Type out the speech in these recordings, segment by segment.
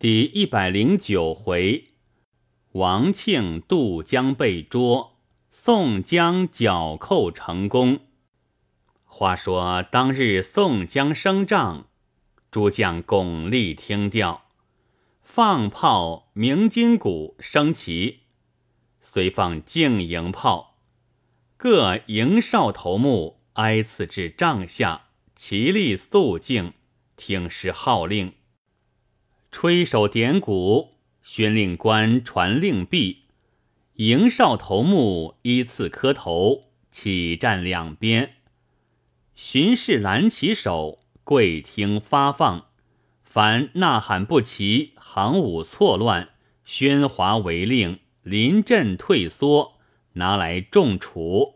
第一百零九回，王庆渡江被捉，宋江剿寇成功。话说当日宋江升帐，诸将巩立听调，放炮鸣金鼓升旗，随放静营炮，各营哨头目挨次至帐下，齐立肃静，听师号令。吹手点鼓，宣令官传令毕，营哨头目依次磕头，起站两边。巡视拦旗手跪听发放，凡呐喊不齐、行伍错乱、喧哗违令、临阵退缩，拿来重处。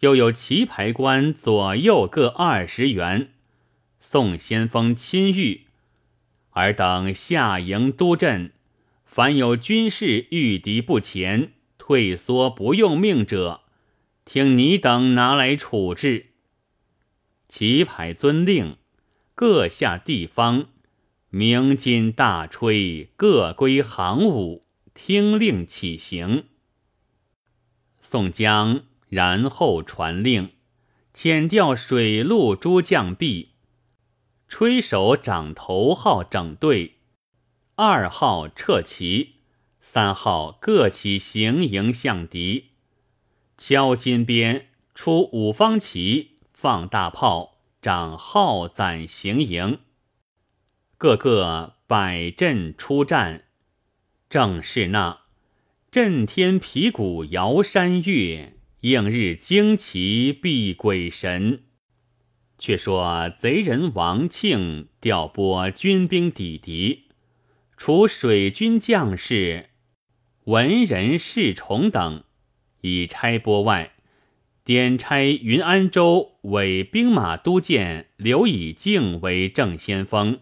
又有旗牌官左右各二十员，宋先锋亲谕。尔等下营督阵，凡有军士遇敌不前、退缩不用命者，听你等拿来处置。旗牌遵令，各下地方，鸣金大吹，各归行伍，听令起行。宋江然后传令，遣调水陆诸将毕。吹手掌头号整队，二号撤旗，三号各起行营向敌。敲金鞭，出五方旗，放大炮，掌号攒行营。个个摆阵出战。正是那震天皮鼓摇山岳，映日旌旗避鬼神。却说贼人王庆调拨军兵抵敌，除水军将士、文人侍从等已差拨外，点差云安州伪兵马都监刘以敬为正先锋，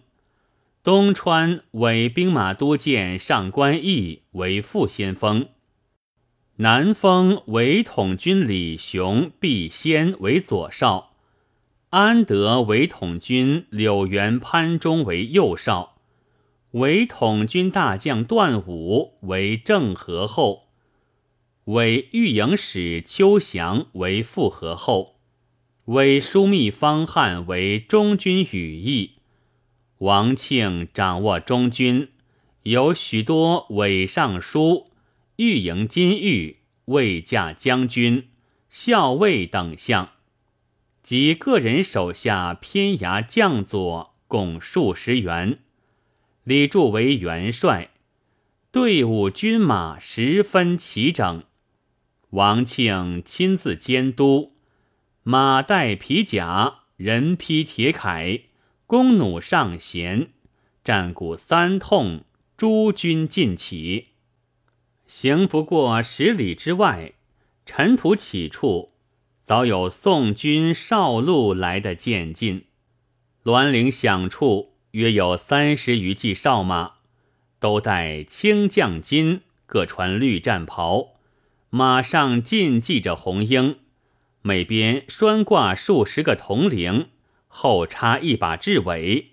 东川伪兵马都监上官义为副先锋，南丰伪统军李雄、毕先为左少。安德为统军柳原潘忠为右少，为统军大将段武为正和后，为御营使邱祥为副和后，为枢密方汉为中军羽翼。王庆掌握中军，有许多伪尚书、御营金玉、卫驾将军、校尉等相。及个人手下偏衙将佐共数十员，李柱为元帅，队伍军马十分齐整。王庆亲自监督，马带皮甲，人披铁铠，弓弩上弦，战鼓三通，诸军尽起。行不过十里之外，尘土起处。早有宋军少路来的渐进，栾铃响处，约有三十余骑哨马，都戴青将巾，各穿绿战袍，马上尽系着红缨，每边拴挂数十个铜铃，后插一把雉尾，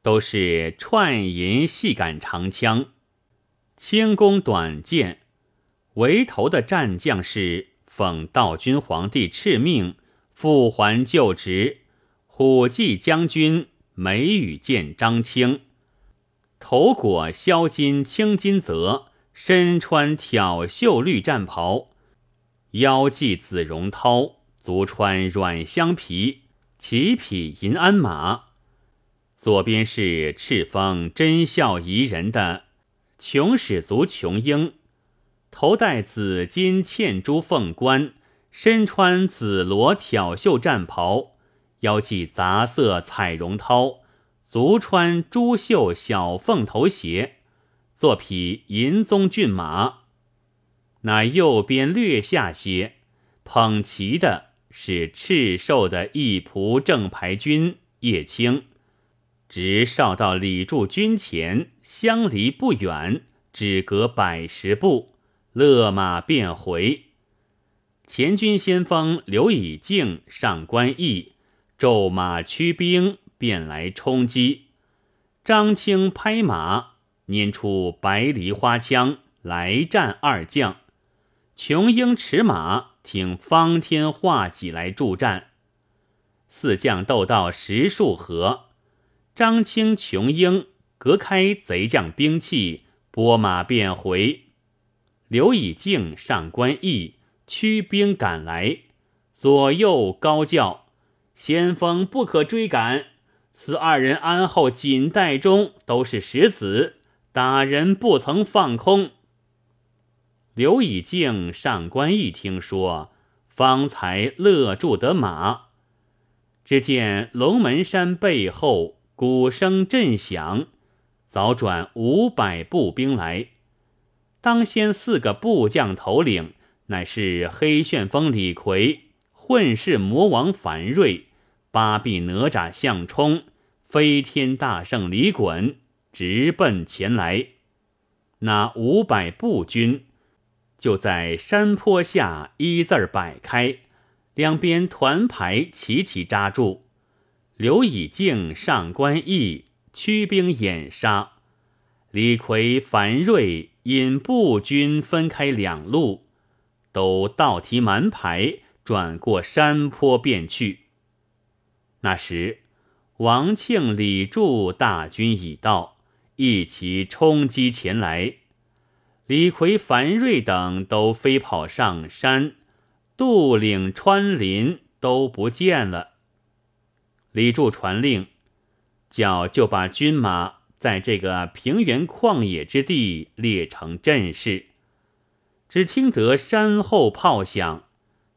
都是串银细杆长枪，轻弓短箭，围头的战将是。奉道君皇帝敕命，复还旧职。虎骑将军眉宇见张青，头裹销金青金泽，身穿挑绣绿战袍，腰系紫绒绦，足穿软香皮，骑匹银鞍马。左边是赤峰真孝宜人的穷使族琼英。头戴紫金嵌珠凤冠，身穿紫罗挑绣战袍，腰系杂色彩绒绦，足穿珠绣小凤头鞋，坐匹银鬃骏马。那右边略下些，捧旗的是赤瘦的一仆正牌军叶青，直哨到李柱军前，相离不远，只隔百十步。勒马便回，前军先锋刘以敬、上官义骤马驱兵便来冲击，张青拍马，拈出白梨花枪来战二将。琼英持马，挺方天画戟来助战。四将斗到十数合，张青、琼英隔开贼将兵器，拨马便回。刘以敬、上官义驱兵赶来，左右高叫：“先锋不可追赶！此二人安后锦带中都是石子，打人不曾放空。”刘以敬、上官义听说，方才勒住得马。只见龙门山背后鼓声震响，早转五百步兵来。当先四个部将头领，乃是黑旋风李逵、混世魔王樊瑞、八臂哪吒项冲、飞天大圣李衮，直奔前来。那五百步军就在山坡下一字儿摆开。两边团排齐齐扎住，刘以敬、上官义驱兵掩杀，李逵、樊瑞引步军分开两路，都倒提蛮牌转过山坡便去。那时，王庆、李柱大军已到，一齐冲击前来，李逵、樊瑞等都飞跑上山。渡岭穿林都不见了。李柱传令，叫就把军马在这个平原旷野之地列成阵势。只听得山后炮响，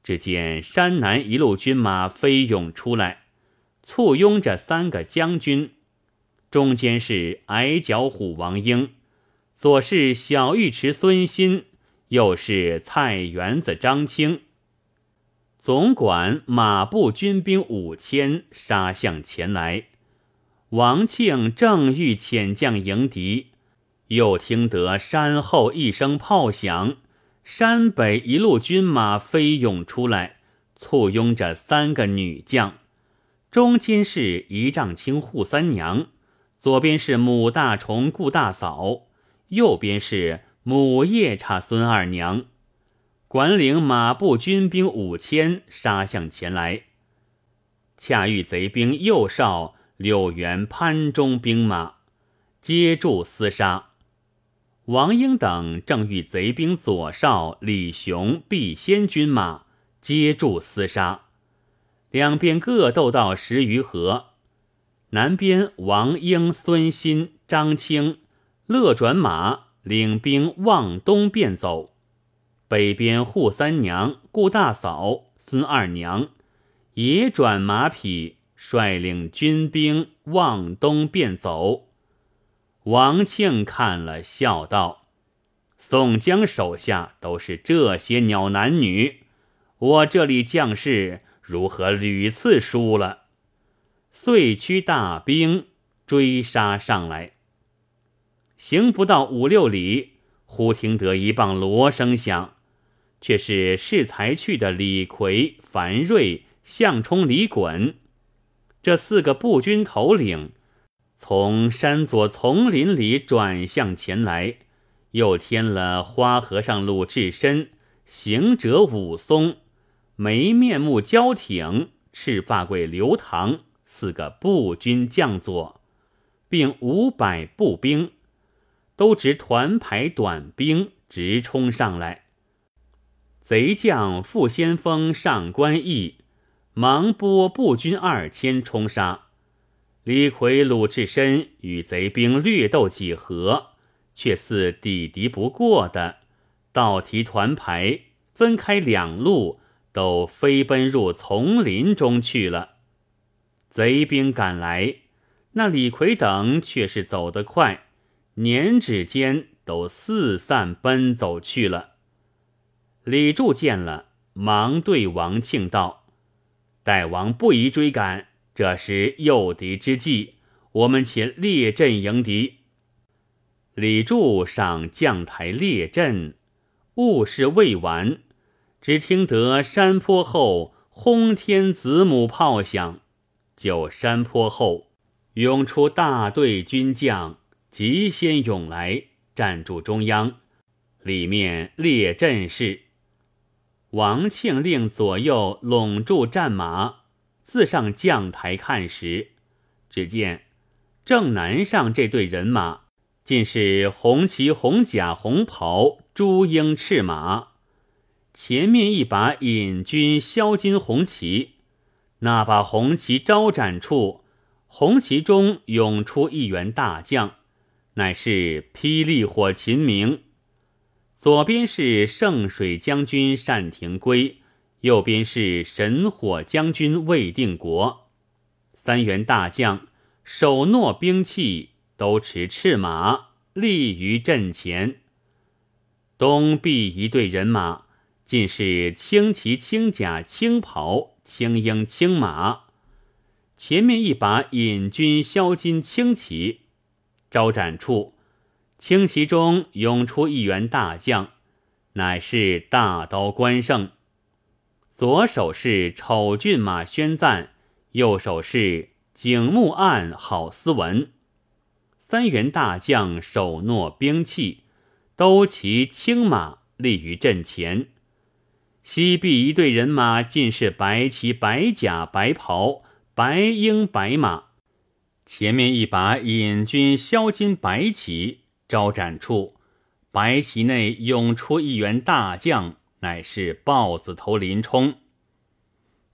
只见山南一路军马飞涌出来，簇拥着三个将军，中间是矮脚虎王英，左是小尉迟孙新，右是菜园子张青。总管马步军兵五千杀向前来，王庆正欲遣将迎敌，又听得山后一声炮响，山北一路军马飞涌出来，簇拥着三个女将，中间是一丈青扈三娘，左边是母大虫顾大嫂，右边是母夜叉孙二娘。管领马步军兵五千杀向前来，恰遇贼兵右少柳元潘中兵马接住厮杀，王英等正遇贼兵左少李雄毕先军马接住厮杀，两边各斗到十余合。南边王英、孙新、张清乐转马领兵往东便走。北边扈三娘、顾大嫂、孙二娘也转马匹，率领军兵往东便走。王庆看了，笑道：“宋江手下都是这些鸟男女，我这里将士如何屡次输了？”遂驱大兵追杀上来，行不到五六里，忽听得一棒锣声响。却是适才去的李逵、樊瑞、项冲、李衮这四个步军头领，从山左丛林里转向前来，又添了花和尚鲁智深、行者武松、没面目焦挺、赤发鬼刘唐四个步军将佐，并五百步兵，都执团排短兵直冲上来。贼将副先锋上官义忙拨步军二千冲杀，李逵、鲁智深与贼兵略斗几合，却似抵敌不过的，倒提团排分开两路，都飞奔入丛林中去了。贼兵赶来，那李逵等却是走得快，年指间都四散奔走去了。李柱见了，忙对王庆道：“大王不宜追赶，这是诱敌之计。我们且列阵迎敌。”李柱上将台列阵，物事未完，只听得山坡后轰天子母炮响，就山坡后涌出大队军将，急先涌来，站住中央。里面列阵势。王庆令左右拢住战马，自上将台看时，只见正南上这队人马，尽是红旗、红甲、红袍、朱缨赤马。前面一把引军镶金红旗，那把红旗招展处，红旗中涌出一员大将，乃是霹雳火秦明。左边是圣水将军单廷圭，右边是神火将军魏定国，三员大将手握兵器，都持赤马，立于阵前。东壁一队人马，尽是青旗、青甲、青袍、青缨、青马。前面一把引军销金青旗，招展处。青旗中涌出一员大将，乃是大刀关胜。左手是丑骏马宣赞，右手是景木案郝思文。三员大将手握兵器，都骑青马立于阵前。西壁一队人马尽是白旗、白甲、白袍、白鹰、白马。前面一把引军镶金白旗。招展处，白旗内涌出一员大将，乃是豹子头林冲。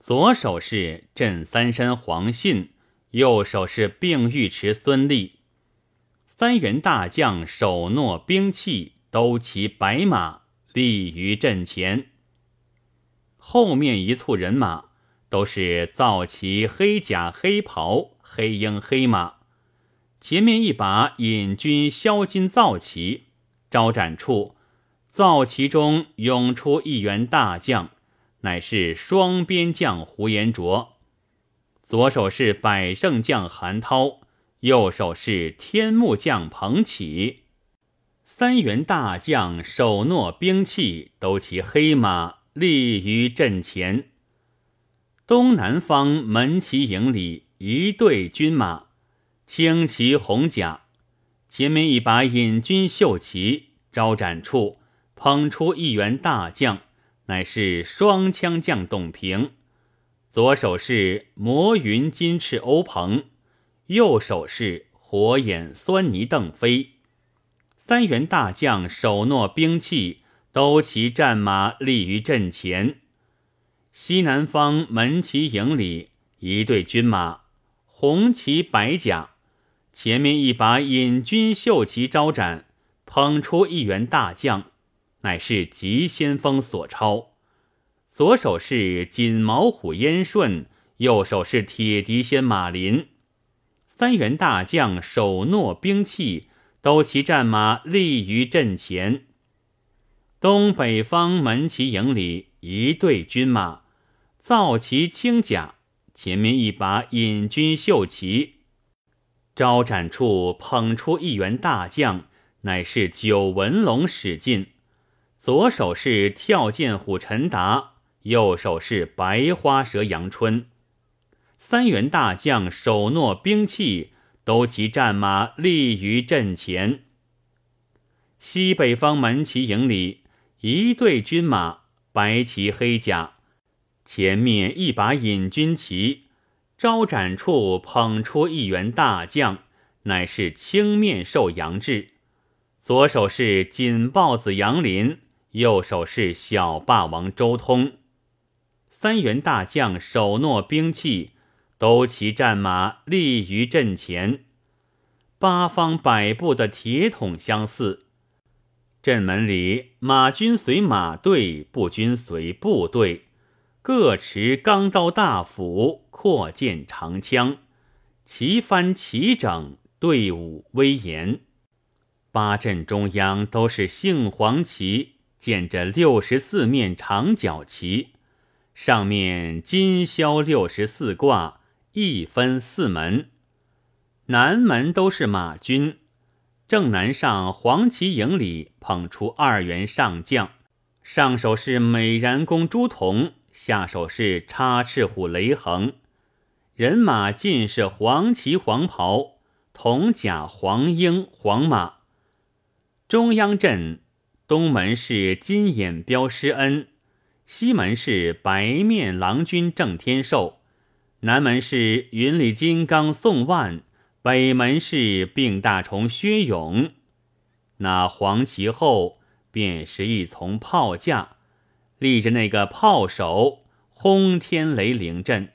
左手是镇三山黄信，右手是并尉迟孙立。三员大将手握兵器，都骑白马，立于阵前。后面一簇人马，都是皂旗、黑甲、黑袍、黑鹰、黑马。前面一把引军镶金造旗，招展处，造旗中涌出一员大将，乃是双边将胡延灼。左手是百胜将韩涛，右手是天目将彭起。三员大将手握兵器，都骑黑马，立于阵前。东南方门旗营里一队军马。青旗红甲，前面一把引军绣旗，招展处捧出一员大将，乃是双枪将董平。左手是魔云金翅欧鹏，右手是火眼狻猊邓飞。三员大将手握兵器，都骑战马立于阵前。西南方门旗营里一队军马，红旗白甲。前面一把引军绣旗招展，捧出一员大将，乃是急先锋索超。左手是锦毛虎燕顺，右手是铁笛仙马林。三员大将手握兵器，都骑战马立于阵前。东北方门旗营里一队军马，皂旗青甲，前面一把引军绣旗。招展处捧出一员大将，乃是九纹龙史进。左手是跳涧虎陈达，右手是白花蛇杨春。三员大将手握兵器，都骑战马立于阵前。西北方门旗营里一队军马，白旗黑甲，前面一把引军旗。招展处捧出一员大将，乃是青面兽杨志。左手是锦豹子杨林，右手是小霸王周通。三员大将手握兵器，都骑战马立于阵前。八方百步的铁桶相似。阵门里马军随马队，步军随部队，各持钢刀大斧。阔剑长枪，旗帆齐整，队伍威严。八阵中央都是杏黄旗，建着六十四面长角旗，上面金霄六十四挂，一分四门。南门都是马军，正南上黄旗营里捧出二员上将，上手是美髯公朱仝，下手是插翅虎雷横。人马尽是黄旗黄袍，铜甲黄缨黄马。中央阵东门是金眼彪施恩，西门是白面郎君郑天寿，南门是云里金刚宋万，北门是病大虫薛勇。那黄旗后便是一丛炮架，立着那个炮手，轰天雷灵阵。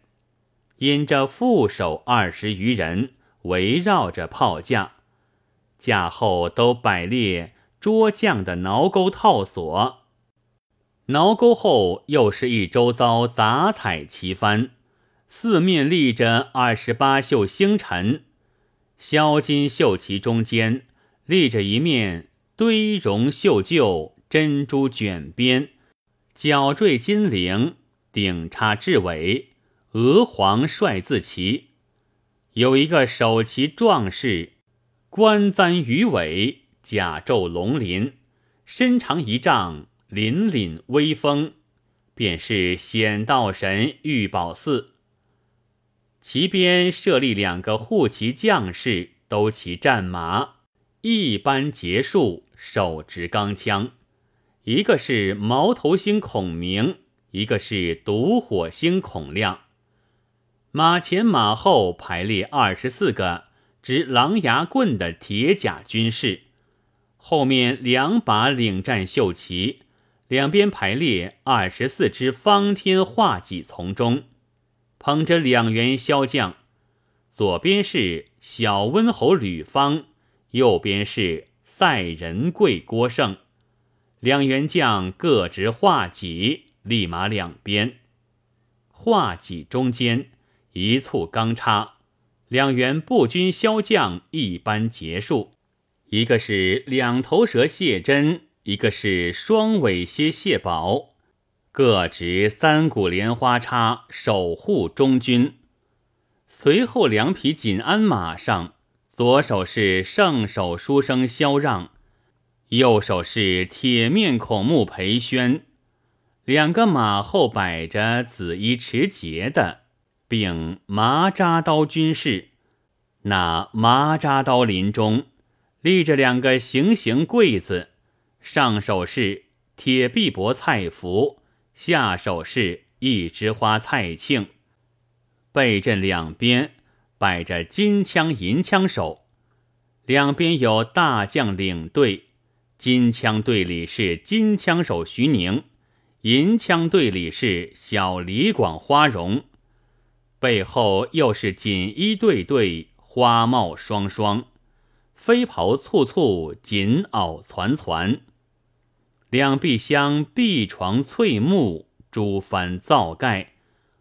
引着副手二十余人围绕着炮架，架后都摆列捉将的挠钩套索，挠钩后又是一周遭杂彩旗幡，四面立着二十八宿星辰，镶金绣旗中间立着一面堆绒绣旧珍珠卷边，角缀金铃，顶插雉尾。娥皇帅字旗，有一个首旗壮士，冠簪鱼尾，甲胄龙鳞，身长一丈，凛凛威风，便是显道神玉宝寺。其边设立两个护旗将士，都骑战马，一般结束，手执钢枪，一个是毛头星孔明，一个是毒火星孔亮。马前马后排列二十四个执狼牙棍的铁甲军士，后面两把领战绣旗，两边排列二十四支方天画戟从中，捧着两员骁将，左边是小温侯吕方，右边是赛仁贵郭胜，两员将各执画戟，立马两边，画戟中间。一簇钢叉，两员步军骁将一般结束。一个是两头蛇谢真，一个是双尾蝎谢宝，各执三股莲花叉守护中军。随后两匹锦鞍马上，左手是圣手书生萧让，右手是铁面孔目裴宣。两个马后摆着紫衣持节的。并麻扎刀军士，那麻扎刀林中立着两个行刑柜子，上手是铁臂膊菜符，下手是一枝花蔡庆。背阵两边摆着金枪银枪手，两边有大将领队，金枪队里是金枪手徐宁，银枪队里是小李广花荣。背后又是锦衣对对，花帽双双，飞袍簇簇，锦袄攒攒。两壁厢碧床翠幕，朱帆皂盖，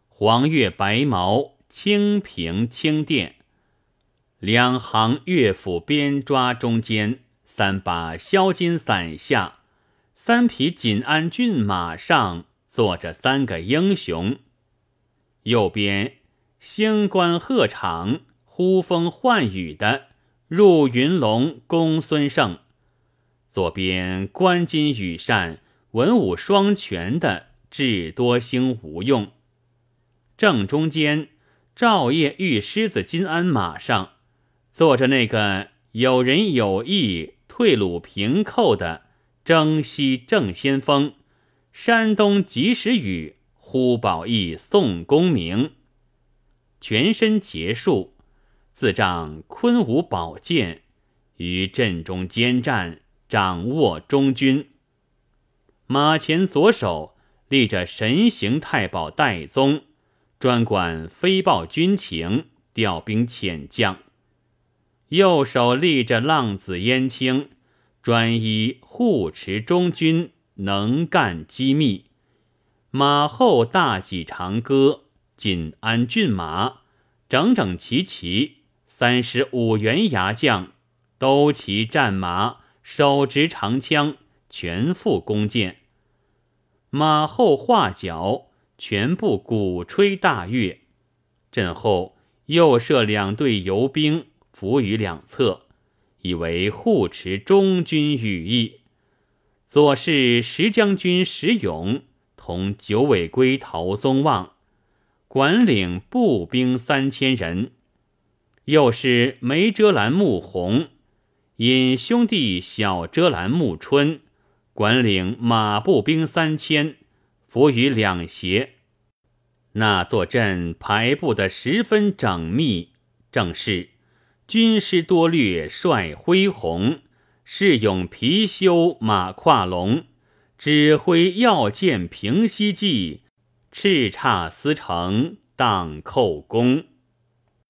黄月白毛，清平清殿。两行乐府边抓中间，三把销金伞下，三匹锦鞍骏马上坐着三个英雄。右边。星官鹤氅，呼风唤雨的入云龙公孙胜；左边观金羽扇，文武双全的智多星吴用。正中间，赵夜玉狮子金鞍马上坐着那个有仁有义、退鲁平寇的征西正先锋，山东及时雨呼保义宋公明。全身结束，自仗昆吾宝剑，于阵中兼战，掌握中军。马前左手立着神行太保戴宗，专管飞报军情，调兵遣将；右手立着浪子燕青，专一护持中军，能干机密。马后大戟长戈。锦鞍骏马，整整齐齐，三十五员牙将，都骑战马，手执长枪，全副弓箭。马后画角，全部鼓吹大乐。阵后又设两队游兵，伏于两侧，以为护持中军羽翼。左是石将军石勇，同九尾龟陶宗旺。管领步兵三千人。又是梅遮拦穆弘，引兄弟小遮拦穆春，管领马步兵三千，伏于两斜。那座阵排布得十分整密，正是军师多略帅恢宏，士勇貔貅马跨龙，指挥要箭平西计，叱咤司城荡寇功。